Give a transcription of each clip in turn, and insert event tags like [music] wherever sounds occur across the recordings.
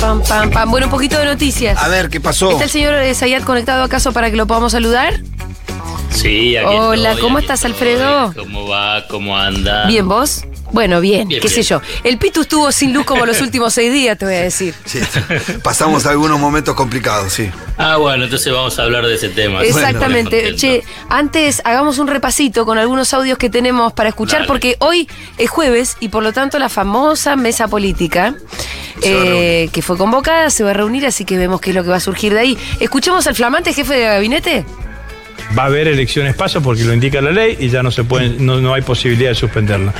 Pam, pam, pam. Bueno, un poquito de noticias. A ver, ¿qué pasó? ¿Está el señor eh, Zayat conectado acaso para que lo podamos saludar? Sí, aquí Hola, estoy, ¿cómo aquí estás, estoy. Alfredo? ¿Cómo va? ¿Cómo anda? Bien, ¿vos? Bueno, bien, Bien, qué sé yo. El Pitu estuvo sin luz como los [laughs] últimos seis días, te voy a decir. Sí, pasamos algunos momentos complicados, sí. Ah, bueno, entonces vamos a hablar de ese tema. Exactamente. Bueno, che, antes hagamos un repasito con algunos audios que tenemos para escuchar, Dale. porque hoy es jueves y por lo tanto la famosa mesa política eh, que fue convocada se va a reunir, así que vemos qué es lo que va a surgir de ahí. Escuchemos al flamante jefe de gabinete. Va a haber elecciones paso porque lo indica la ley y ya no se pueden, no, no hay posibilidad de suspenderla.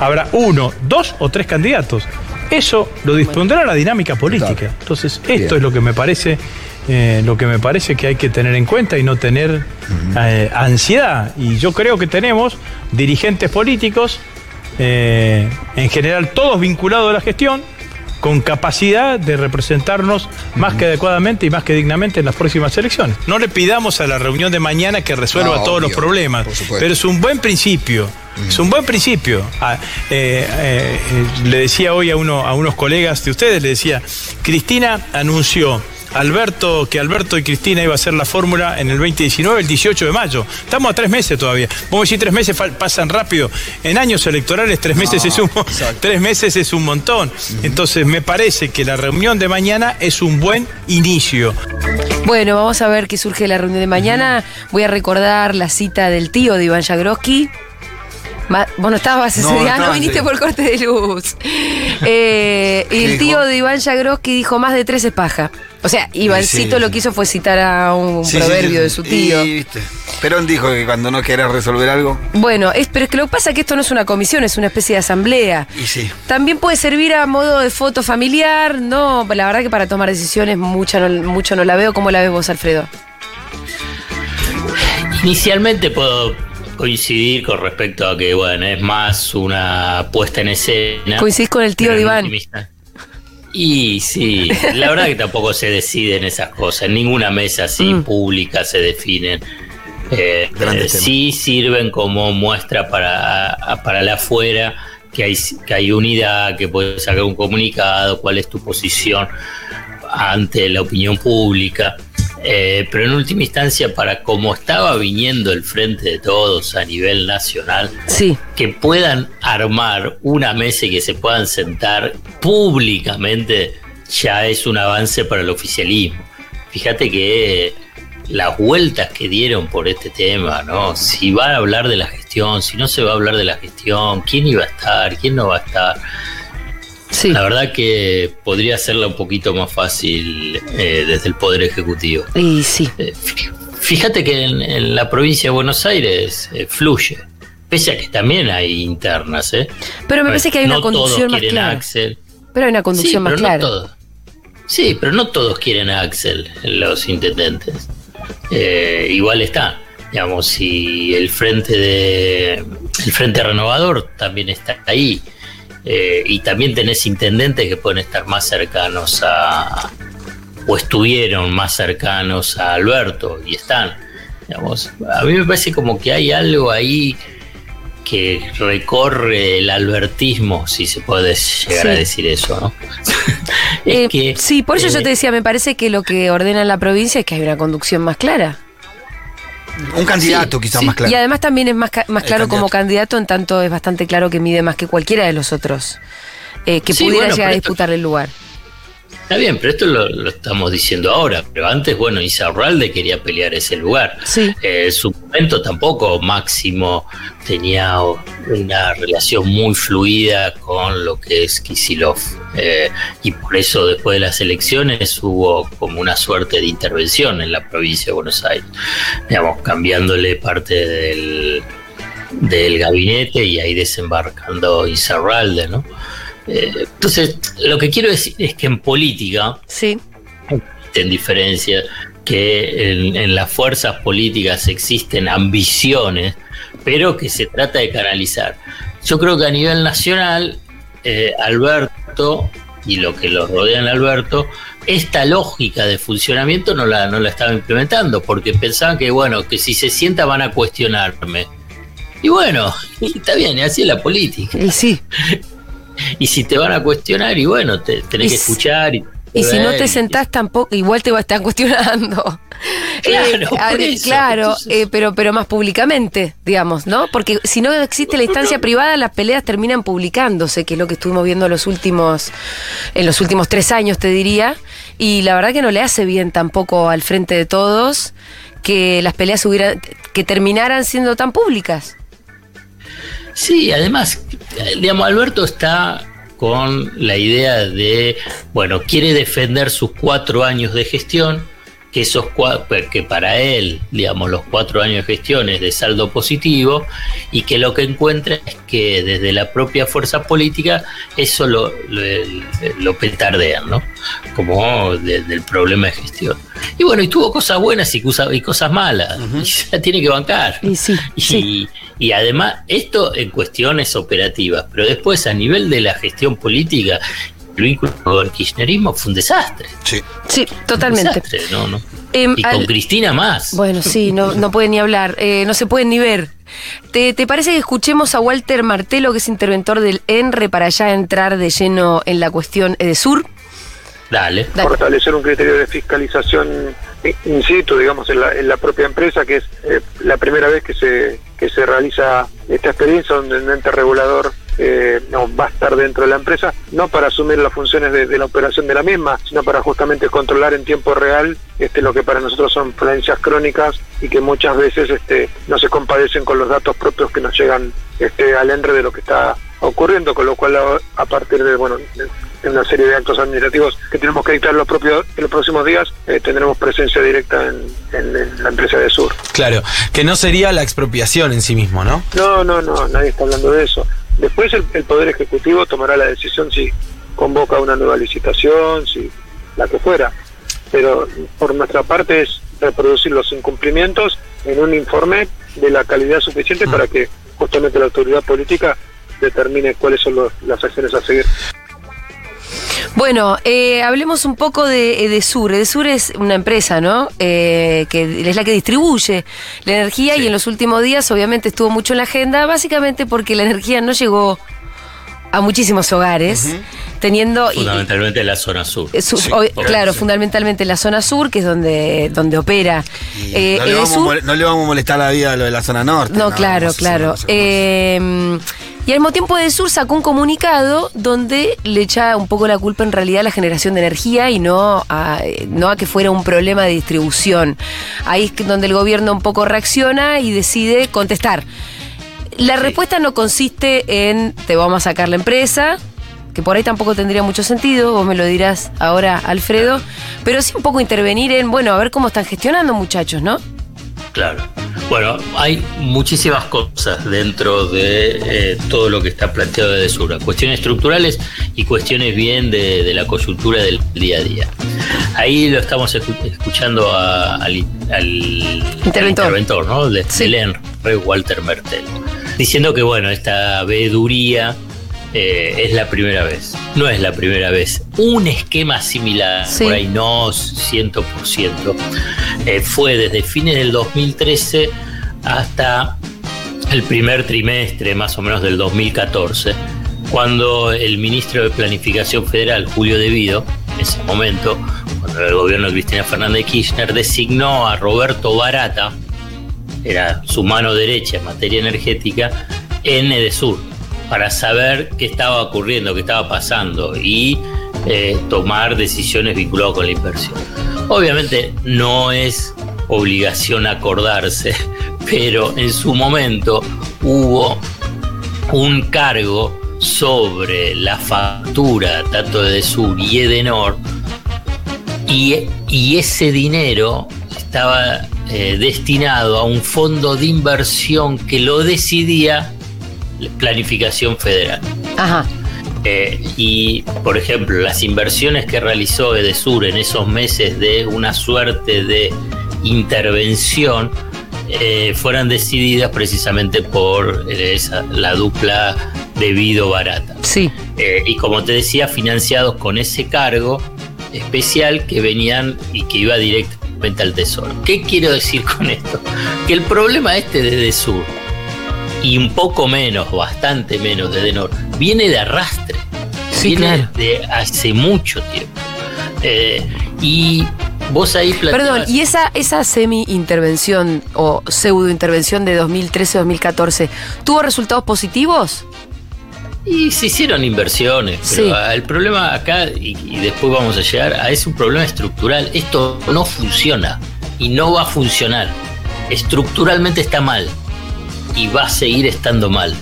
Habrá uno, dos o tres candidatos. Eso lo dispondrá la dinámica política. Entonces, esto es lo que me parece, eh, lo que me parece que hay que tener en cuenta y no tener eh, ansiedad. Y yo creo que tenemos dirigentes políticos, eh, en general todos vinculados a la gestión, con capacidad de representarnos más que adecuadamente y más que dignamente en las próximas elecciones. No le pidamos a la reunión de mañana que resuelva No, todos los problemas, pero es un buen principio. Es un buen principio. Ah, eh, eh, le decía hoy a, uno, a unos colegas de ustedes, le decía, Cristina anunció Alberto, que Alberto y Cristina iba a hacer la fórmula en el 2019, el 18 de mayo. Estamos a tres meses todavía. Vamos a decir tres meses pasan rápido. En años electorales tres meses es un tres meses es un montón. Entonces me parece que la reunión de mañana es un buen inicio. Bueno, vamos a ver qué surge de la reunión de mañana. Voy a recordar la cita del tío de Iván Jagroski. Ma- Vos no estabas ese No, día, no viniste por corte de luz. [laughs] Eh, y ¿Qué el dijo? tío de Iván Jagroski dijo más de tres es paja. O sea, Ivancito sí, lo que hizo fue citar a un Sí, sí, proverbio sí. de su tío. Y, viste, Perón dijo que cuando no querés resolver algo, Bueno, es, pero es que lo que pasa es que esto no es una comisión, es una especie de asamblea. y sí. También puede servir a modo de foto familiar, no, la verdad que para tomar decisiones mucha no- mucho no la veo. ¿Cómo la ves vos, Alfredo? Inicialmente puedo coincidir con respecto a que, bueno, es más una puesta en escena. Coincidís con el tío de Iván. Y sí, la verdad que tampoco se deciden esas cosas. En ninguna mesa así Mm. pública se definen. Eh, eh, sí sirven como muestra para, para la afuera que hay, que hay unidad, que puedes sacar un comunicado, cuál es tu posición ante la opinión pública. Eh, pero en última instancia, para cómo estaba viniendo el frente de todos a nivel nacional, Sí. que puedan armar una mesa y que se puedan sentar públicamente ya es un avance para el oficialismo. Fíjate que las vueltas que dieron por este tema, ¿no? Si van a hablar de la gestión, si no se va a hablar de la gestión, quién iba a estar, quién no va a estar. Sí. La verdad que podría hacerla un poquito más fácil eh, desde el Poder Ejecutivo. Y sí. Eh, fí- Fíjate que en, en la provincia de Buenos Aires eh, fluye, pese a que también hay internas. ¿eh? Pero me parece que hay una conducción más quieren clara. Axel. Pero hay una conducción sí, más clara. No. Sí, pero no todos quieren a Axel, los intendentes. Eh, igual está. Digamos, si el frente de el frente renovador también está ahí. Eh, y también tenés intendentes que pueden estar más cercanos a, o estuvieron más cercanos a Alberto y están. Digamos, a mí me parece como que hay algo ahí que recorre el albertismo, si se puede llegar Sí. a decir eso, ¿no? [laughs] Eh, que, sí, por eso yo eh, te decía, me parece que lo que ordena la provincia es que hay una conducción más clara. Un candidato Sí, quizás sí. más claro. Y además también es más, ca- más claro como candidato. en tanto es bastante claro que mide más que cualquiera de los otros eh, que Sí, pudiera bueno, llegar a esto- disputarle el lugar. Está bien, pero esto lo, lo estamos diciendo ahora. Pero antes, bueno, Isarralde quería pelear ese lugar. Sí. Eh, en su momento tampoco Máximo tenía una relación muy fluida con lo que es Kisilov. Eh, y por eso después de las elecciones hubo como una suerte de intervención en la provincia de Buenos Aires. Digamos, cambiándole parte del, del gabinete y ahí desembarcando Isarralde, ¿no? Eh, entonces, lo que quiero decir es que en política Sí. existen diferencias, que en, en las fuerzas políticas existen ambiciones, pero que se trata de canalizar. Yo creo que a nivel nacional, eh, Alberto y lo que lo rodean a Alberto, esta lógica de funcionamiento no la, no la estaban implementando, porque pensaban que, bueno, que si se sienta van a cuestionarme. Y bueno, y está bien, y así es la política. Y sí. [laughs] Y si te van a cuestionar, y bueno, te, tenés Y que escuchar. Y, Y si no te sentás tampoco, igual te va a estar [laughs] cuestionando. Claro, Eh, a- por eso. claro, Entonces- eh, pero, pero más públicamente, digamos, ¿no? Porque si no existe la instancia privada, las peleas terminan publicándose, que es lo que estuvimos viendo los últimos, en los últimos tres años, te diría. Y la verdad que no le hace bien tampoco al frente de todos que las peleas hubieran, que terminaran siendo tan públicas. Sí, además, digamos, Alberto está con la idea de, bueno, quiere defender sus cuatro años de gestión, que esos que para él, digamos, los cuatro años de gestión es de saldo positivo, y que lo que encuentra es que desde la propia fuerza política eso lo, lo, lo petardean, ¿no? Como de- del problema de gestión. Y bueno, y tuvo cosas buenas y, cosa- y cosas malas, [laughs] y se la tiene que bancar. Y sí, Y, sí. y además, esto en cuestiones operativas, pero después a nivel de la gestión política, vínculo con el kirchnerismo fue un desastre. Sí. Sí, Un totalmente. desastre, ¿no? ¿no? Em, Y con Cristina más. Bueno, sí, no, no pueden ni hablar, eh, no se pueden ni ver. ¿Te, te parece que escuchemos a Walter Martelo, que es interventor del ENRE, para ya entrar de lleno en la cuestión EDESUR? Dale. Dale. fortalecer un criterio de fiscalización in situ, digamos, en la, en la propia empresa, que es eh, la primera vez que se, que se realiza esta experiencia donde un ente regulador eh, no, va a estar dentro de la empresa, no para asumir las funciones de, de la operación de la misma, sino para justamente controlar en tiempo real este, lo que para nosotros son falencias crónicas y que muchas veces este, no se compadecen con los datos propios que nos llegan este, al ENRE de lo que está ocurriendo, con lo cual a, a partir de, bueno, de- una serie de actos administrativos que tenemos que dictar los propios, en los próximos días, eh, tendremos presencia directa en, en- en la empresa de Sur. Claro, que no sería la expropiación en sí mismo, ¿no? No, no, no, nadie está hablando de eso. Después el, el Poder Ejecutivo tomará la decisión si convoca una nueva licitación, si la que fuera. Pero por nuestra parte es reproducir los incumplimientos en un informe de la calidad suficiente para que justamente la autoridad política determine cuáles son los- las acciones a seguir. Bueno, eh, hablemos un poco de EDESUR. EDESUR es una empresa, ¿no? Eh, que es la que distribuye la energía y en los últimos días obviamente estuvo mucho en la agenda, básicamente porque la energía no llegó a muchísimos hogares, teniendo... Fundamentalmente en la zona sur. Eh, su- Sí, o- obvio, claro, sí. fundamentalmente en la zona sur, que es donde, donde opera. Eh, no, le vamos a Edesur. mole- no le vamos a molestar la vida a lo de la zona norte. No, claro, claro. Eh, y al mismo tiempo Edesur sacó un comunicado donde le echa un poco la culpa en realidad a la generación de energía y no a, eh, no a que fuera un problema de distribución. Ahí es donde el gobierno un poco reacciona y decide contestar. La respuesta no consiste en te vamos a sacar la empresa, que por ahí tampoco tendría mucho sentido, vos me lo dirás ahora, Alfredo, pero sí un poco intervenir en, bueno, a ver cómo están gestionando muchachos, ¿no? Claro. Bueno, hay muchísimas cosas dentro de eh, todo lo que está planteado de Sura. Cuestiones estructurales y cuestiones bien de, de la coyuntura del día a día. Ahí lo estamos escu- escuchando a- al, al- Interventor. al interventor, ¿no? De, Sí. Walter Mertel. Diciendo que, bueno, esta veeduría eh, es la primera vez. No es la primera vez. Un esquema similar, Sí. por ahí no 100%, eh, fue desde fines del 2013 hasta el primer trimestre más o menos del 2014, cuando el ministro de Planificación Federal, Julio Devido, en ese momento, cuando el gobierno de Cristina Fernández de Kirchner, designó a Roberto Barata, era su mano derecha en materia energética, en Edesur, para saber qué estaba ocurriendo, qué estaba pasando y eh, tomar decisiones vinculadas con la inversión. Obviamente no es obligación acordarse, [laughs] pero en su momento hubo un cargo sobre la factura tanto de Sur y Edenor y, y ese dinero estaba eh, destinado a un fondo de inversión que lo decidía la planificación federal. Ajá. Eh, y, por ejemplo, las inversiones que realizó Edesur en esos meses de una suerte de intervención eh, fueran decididas precisamente por eh, esa- la dupla debido barata. Sí. Eh, y como te decía, financiados con ese cargo especial que venían y que iba directamente al tesoro. ¿Qué quiero decir con esto? Que el problema este de Desur, y un poco menos, bastante menos de Denor, viene de arrastre. Sí, viene claro. de hace mucho tiempo. Eh, y vos ahí Perdón, ¿y esa, esa semi-intervención o pseudo-intervención de 2013-2014 tuvo resultados positivos? Y se hicieron inversiones, pero Sí. el problema acá, y, y después vamos a llegar, a es un problema estructural. Esto no funciona y no va a funcionar. Estructuralmente está mal y va a seguir estando mal.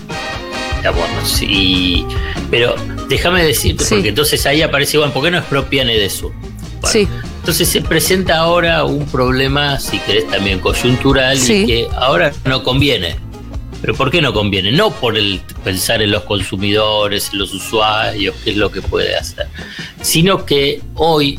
Y- pero déjame decirte, Sí. porque entonces ahí aparece, bueno, ¿por qué no expropian Edesur? Bueno, Sí. Entonces se presenta ahora un problema, si querés, también coyuntural Sí. y que ahora no conviene. ¿Pero por qué no conviene? No por el pensar en los consumidores, en los usuarios, qué es lo que puede hacer, sino que hoy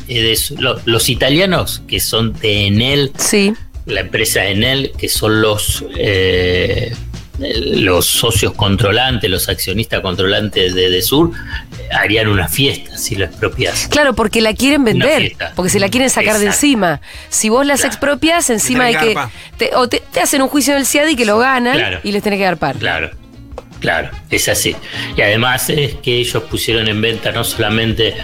los italianos que son de Enel, Sí. la empresa Enel, que son los, eh, los socios controlantes, los accionistas controlantes de Edesur, eh, harían una fiesta si lo expropias. Claro, porque la quieren vender, porque se la quieren sacar de encima. Si vos las Claro. expropias, encima hay que... te- o te, te hacen un juicio en el CIADI que lo ganan Claro. y les tenés que dar par. Claro, claro, es así. Y además es que ellos pusieron en venta no solamente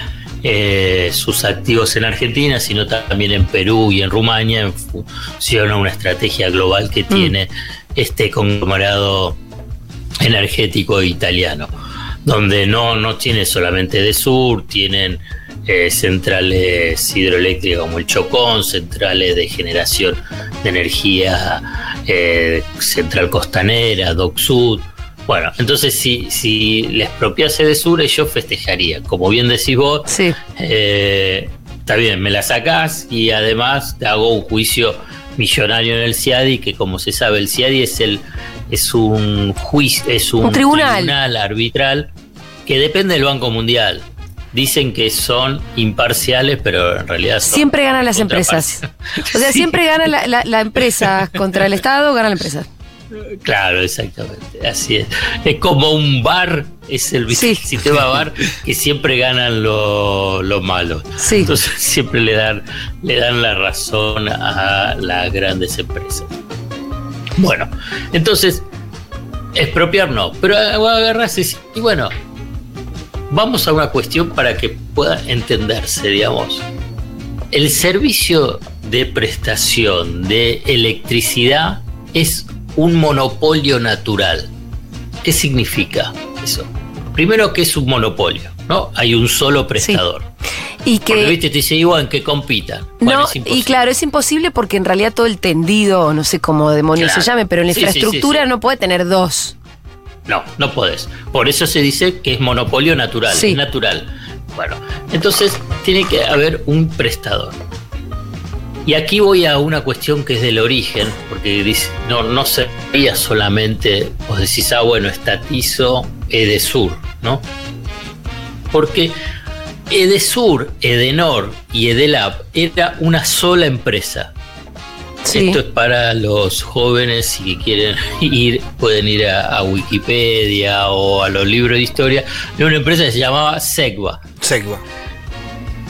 eh, sus activos en Argentina, sino también en Perú y en Rumania, en función a una estrategia global que tiene este conglomerado energético italiano, donde no, no tiene solamente de sur, tienen eh, centrales hidroeléctricas como el Chocón, centrales de generación de energía eh, central costanera, Doc Sud. Bueno, entonces si, si les expropiase de sur, ellos festejarían. Como bien decís vos, Sí. eh, está bien, me la sacás y además te hago un juicio millonario en el CIADI, que como se sabe, el CIADI es el es un juicio, es un, Un tribunal. arbitral que depende del Banco Mundial. Dicen que son imparciales, pero en realidad son Siempre ganan las empresas. O sea, [laughs] Sí. siempre gana la, la- la empresa contra el Estado, gana la empresa. Claro, exactamente. Así es. Es como un bar, es el Sí. [laughs] sistema bar que siempre ganan lo- los malos. Sí. Entonces siempre le dan, le dan la razón a las grandes empresas. Bueno, entonces, expropiar no, pero agarrarse y bueno, vamos a una cuestión para que pueda entenderse, digamos. El servicio de prestación de electricidad es un monopolio natural. ¿Qué significa eso? Primero que es un monopolio, ¿no? Hay un solo prestador. Y Porque, que... viste, te dice igual que compitan. Bueno, No, y claro, es imposible porque en realidad todo el tendido, no sé cómo demonios Claro. se llame, pero en la Sí, sí, sí, infraestructura sí. no puede tener dos. No, no podés. Por eso se dice que es monopolio natural, Sí. es natural. Bueno, entonces tiene que haber un prestador. Y aquí voy a una cuestión que es del origen, porque dice, no, no sería solamente, vos decís, ah, bueno, estatizo Edesur, ¿no? Porque Edesur, Edenor y Edelab era una sola empresa. Sí. Esto es para los jóvenes si quieren [laughs] ir, pueden ir a, a Wikipedia o a los libros de historia de una empresa que se llamaba Segua. Segua.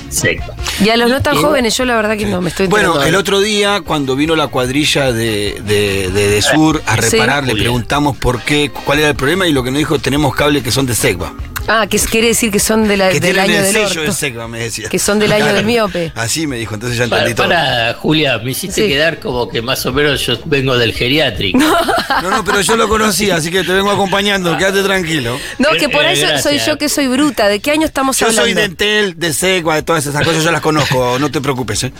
Segua. Y a los no tan jóvenes, yo la verdad que no me estoy. Bueno, el otro día, cuando vino la cuadrilla de, de, de, de Sur a Sí. reparar, le preguntamos por qué, cuál era el problema y lo que nos dijo, tenemos cables que son de Segua. Ah, que es- quiere decir que son de la- Que del año el del sello orto. de Segua, me decía. Que son del año del miope. Así me dijo, entonces ya Para, entendí todo. para, Julia, me hiciste Sí. quedar como que más o menos yo vengo del geriátrico. No, no, pero yo lo conocía, así que te vengo acompañando, quédate tranquilo. No, que por Eh, ahí soy- yo que soy bruta. ¿De qué año estamos Yo hablando? soy de Entel, de Segua, de todas esas cosas, yo las conozco, no te preocupes. ¿eh?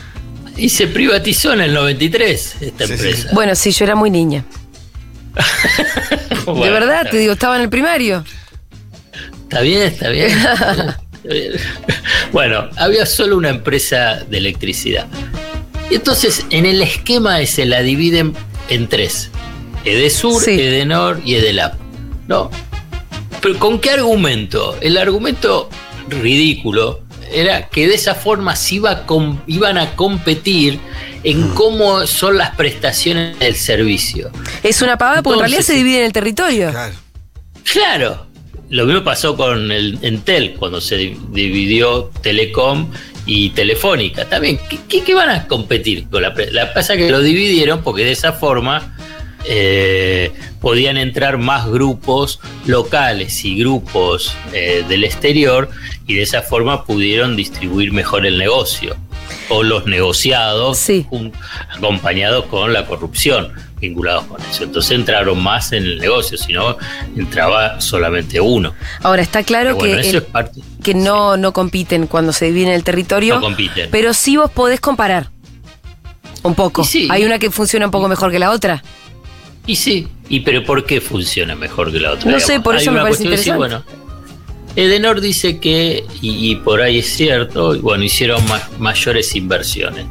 Y se privatizó en el 93 esta Sí, sí, empresa. Bueno, sí, yo era muy niña. [laughs] Bueno, de verdad, te digo, estaba en el primario. Está bien, está bien. Está bien. bueno, había solo una empresa de electricidad. Y entonces, en el esquema ese la dividen en tres: Edesur, Sí. Edenor y Edelap. ¿No? Pero ¿con qué argumento? El argumento ridículo era que de esa forma se iba a com- iban a competir en cómo son las prestaciones del servicio. Es una pavada porque en realidad se divide en el territorio. Claro. Claro, lo mismo pasó con el Entel cuando se dividió Telecom y Telefónica. También, ¿qué, qué van a competir con la La pasa que lo dividieron porque de esa forma eh, podían entrar más grupos locales y grupos eh, del exterior y de esa forma pudieron distribuir mejor el negocio o los negociados acompañados con la corrupción vinculados con eso. Entonces entraron más en el negocio, si no entraba solamente uno. Ahora está claro que, que no, no compiten cuando se dividen el territorio, no compiten. pero sí vos podés comparar un poco. Hay una que funciona un poco mejor que la otra. Y sí, y pero ¿por qué funciona mejor que la otra? No sé, por eso me parece interesante. bueno, Edenor dice que, y, por ahí es cierto, bueno, hicieron mayores inversiones.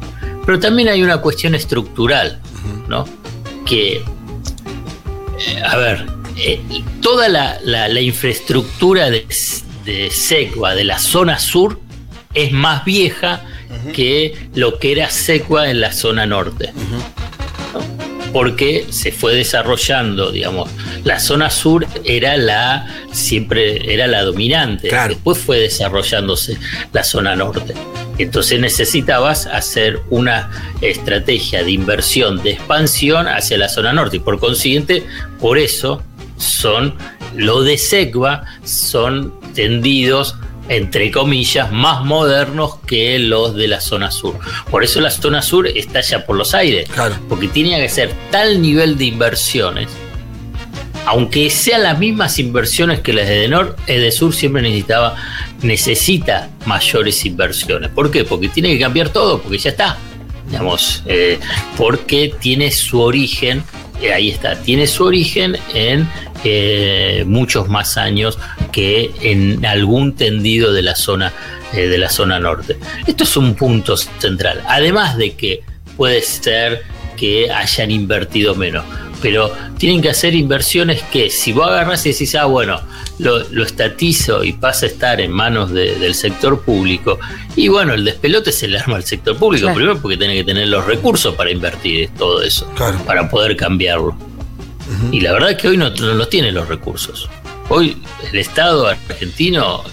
Pero también hay una cuestión estructural, ¿no? Que, eh, a ver, eh, toda la, infraestructura de, de Secua, de la zona sur, es más vieja que lo que era Secua en la zona norte. Porque se fue desarrollando, digamos, la zona sur era la siempre era la dominante, después fue desarrollándose la zona norte. Entonces necesitabas hacer una estrategia de inversión, de expansión hacia la zona norte y por consiguiente, por eso son lo de Segva son tendidos entre comillas, más modernos que los de la zona sur. Por eso la zona sur está ya por los aires, porque tiene que ser tal nivel de inversiones, aunque sean las mismas inversiones que las de Edenor, Edesur siempre necesitaba, necesita mayores inversiones. ¿Por qué? Porque tiene que cambiar todo, porque ya está. Digamos, eh, porque tiene su origen, eh, ahí está, tiene su origen en eh, muchos más años que en algún tendido de la zona eh, de la zona norte. Esto es un punto central. Además de que puede ser que hayan invertido menos, pero tienen que hacer inversiones que si vos agarras y decís, ah, bueno, lo, estatizo y pasa a estar en manos del sector público, y bueno, el despelote se le arma al sector público, primero porque tiene que tener los recursos para invertir todo eso, para poder cambiarlo. Y la verdad es que hoy no, no tiene los recursos. Hoy el Estado argentino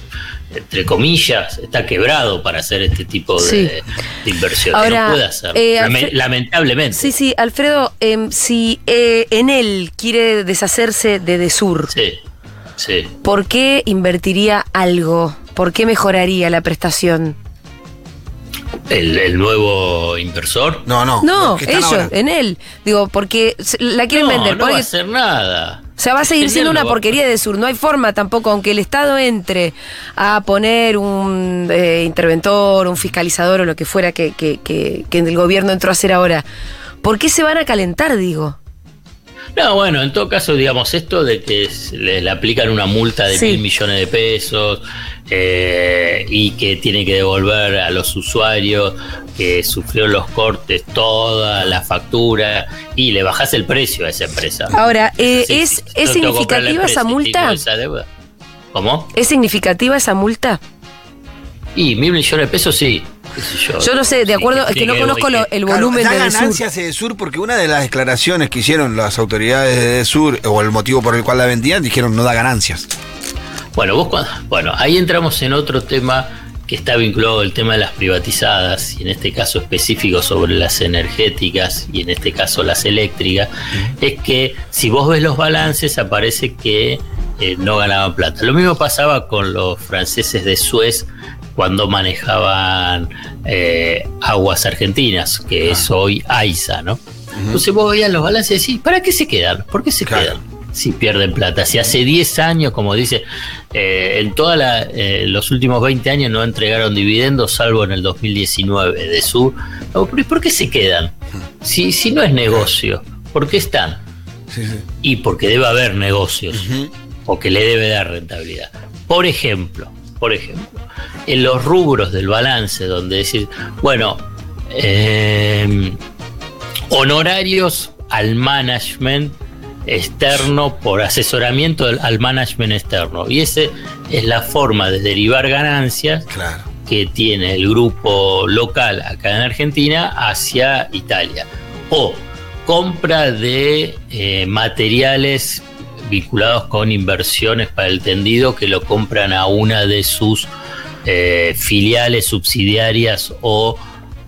entre comillas, está quebrado para hacer este tipo de, inversiones. no puede hacer. Eh, lamentablemente. Sí, sí, Alfredo, em, si eh, en él quiere deshacerse de Desur, sí, sí. ¿por qué invertiría algo? ¿Por qué mejoraría la prestación? ¿El, nuevo inversor? No, no. No, ellos, en él. Digo, porque la quieren vender. No va a hacer nada. O sea, va a seguir siendo una porquería de sur. No hay forma tampoco, aunque el Estado entre a poner un eh, interventor, un fiscalizador o lo que fuera que, que, que, que el gobierno entró a hacer ahora. ¿Por qué se van a calentar, digo? No, bueno, en todo caso, digamos, esto de que le, aplican una multa de mil millones de pesos eh, y que tiene que devolver a los usuarios que sufrieron los cortes toda la factura y le bajas el precio a esa empresa. Ahora, eh, ¿es, ¿es significativa esa multa? ¿Cómo? ¿Es significativa esa multa? Y mil millones de pesos sí. Yo, no sé, de acuerdo, es que no conozco el volumen de ganancias de Sur porque una de las declaraciones que hicieron las autoridades de Sur o el motivo por el cual la vendían dijeron no da ganancias. Bueno, vos bueno, ahí entramos en otro tema que está vinculado al tema de las privatizadas y en este caso específico sobre las energéticas y en este caso las eléctricas, es que si vos ves los balances aparece que eh, no ganaban plata. Lo mismo pasaba con los franceses de Suez cuando manejaban eh, aguas argentinas, que es hoy AISA, ¿no? Entonces vos veías los balances y decís, ¿para qué se quedan? ¿Por qué se quedan? Si pierden plata. Si hace 10 años, como dice, eh, en todos eh, los últimos 20 años no entregaron dividendos, salvo en el 2019 de su... ¿Por qué se quedan? Si, si no es negocio, ¿por qué están? Y porque debe haber negocios, o que le debe dar rentabilidad. Por ejemplo, por ejemplo, en los rubros del balance, donde decir, bueno, em, honorarios al management externo por asesoramiento al management externo. Y esa es la forma de derivar ganancias que tiene el grupo local acá en Argentina hacia Italia. O compra de eh, materiales vinculados con inversiones para el tendido que lo compran a una de sus eh, filiales subsidiarias o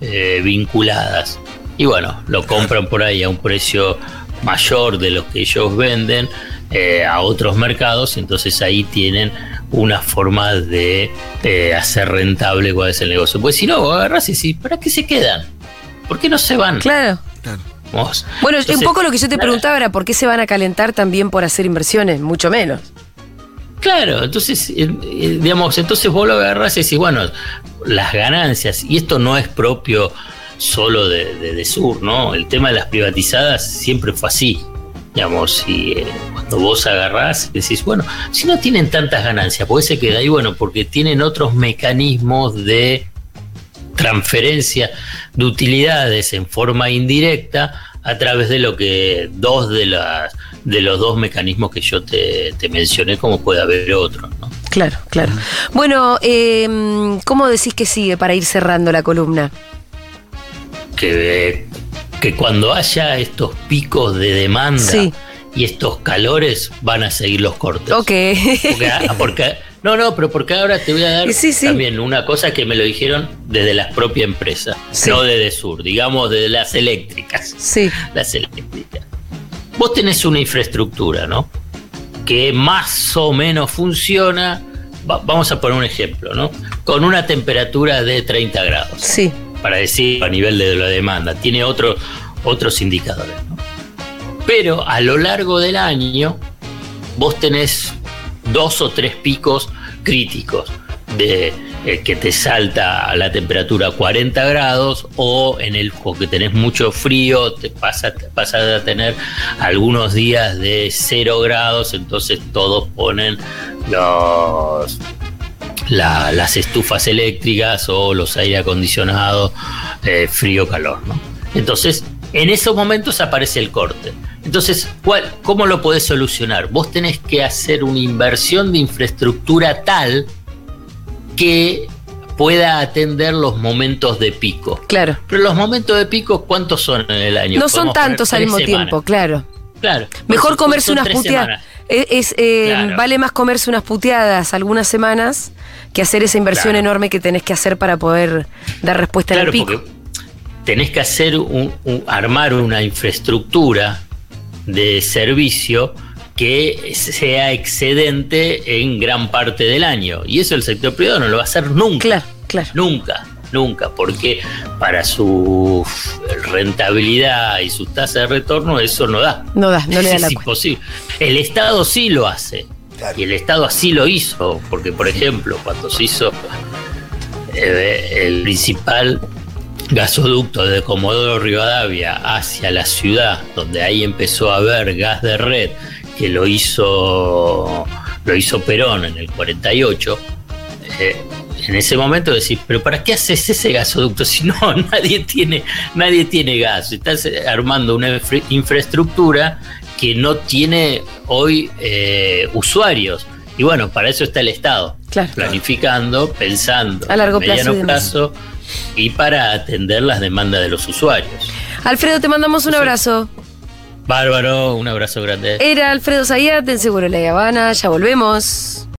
eh, vinculadas. Y bueno, lo compran por ahí a un precio mayor de lo que ellos venden eh, a otros mercados, entonces ahí tienen una forma de eh, hacer rentable cuál es el negocio. Pues si no, agarras y decís, ¿para qué se quedan? ¿Por qué no se van? Claro. Bueno, Entonces, un poco lo que yo te preguntaba era por qué se van a calentar también por hacer inversiones, mucho menos. Claro, entonces, eh, eh, digamos, entonces vos lo agarrás y decís, bueno, las ganancias, y esto no es propio solo de, de, de Sur, ¿no? El tema de las privatizadas siempre fue así. Digamos, si eh, cuando vos agarrás, decís, bueno, si no tienen tantas ganancias, ¿por qué se queda ahí? Bueno, porque tienen otros mecanismos de transferencia de utilidades en forma indirecta a través de lo que dos de las de los dos mecanismos que yo te, te mencioné, como puede haber otros, ¿no? Claro, claro. Bueno, eh, ¿cómo decís que sigue para ir cerrando la columna? que, que cuando haya estos picos de demanda Sí. y estos calores van a seguir los cortes. Ok. Porque, ah, porque- no, no, pero porque ahora te voy a dar Sí, sí. también una cosa que me lo dijeron desde la propia empresa, Sí. no desde Sur, digamos desde las eléctricas. sí, Las eléctricas. Vos tenés una infraestructura, ¿no? Que más o menos funciona. va- vamos a poner un ejemplo, ¿no? Con una temperatura de 30 grados sí. para decir a nivel de la demanda, tiene otro- otros indicadores. ¿no? Pero a lo largo del año vos tenés dos o tres picos críticos de eh, que te salta a la temperatura a 40 grados o en el que tenés mucho frío te pasa, pasas a tener algunos días de 0 grados entonces todos ponen los la- las estufas eléctricas o los aire acondicionados eh, frío-calor. ¿no? Entonces, en esos momentos aparece el corte. Entonces, ¿cuál, ¿cómo lo podés solucionar? Vos tenés que hacer una inversión de infraestructura tal que pueda atender los momentos de pico. Claro. Pero los momentos de pico, ¿cuántos son en el año? No son tantos al mismo semanas. tiempo, claro. Claro. Mejor comerse unas puteadas. Es, es, eh, Claro. Vale más comerse unas puteadas algunas semanas que hacer esa inversión Claro. enorme que tenés que hacer para poder dar respuesta Claro, al pico. porque tenés que hacer un, un- armar una infraestructura de servicio que sea excedente en gran parte del año. Y eso el sector privado no lo va a hacer nunca. Claro, claro. Nunca, nunca, porque para su rentabilidad y su tasa de retorno eso no da. No da, no le da es la cuenta. imposible. El Estado sí lo hace. Claro. Y el Estado así lo hizo, porque por ejemplo, cuando se hizo eh, el principal gasoducto de Comodoro Rivadavia hacia la ciudad, donde ahí empezó a haber gas de red, que lo hizo, lo hizo Perón en el 48, eh, en ese momento decís, pero ¿para qué haces ese gasoducto si no [laughs] nadie tiene, nadie tiene gas? Estás eh, armando una infra- infraestructura que no tiene hoy eh, usuarios. Y bueno, para eso está el Estado, Claro. planificando, pensando A largo mediano plazo y para atender las demandas de los usuarios. Alfredo, te mandamos un abrazo. Bárbaro, un abrazo grande. Era Alfredo Zayat en Seguro La Habana. Ya volvemos.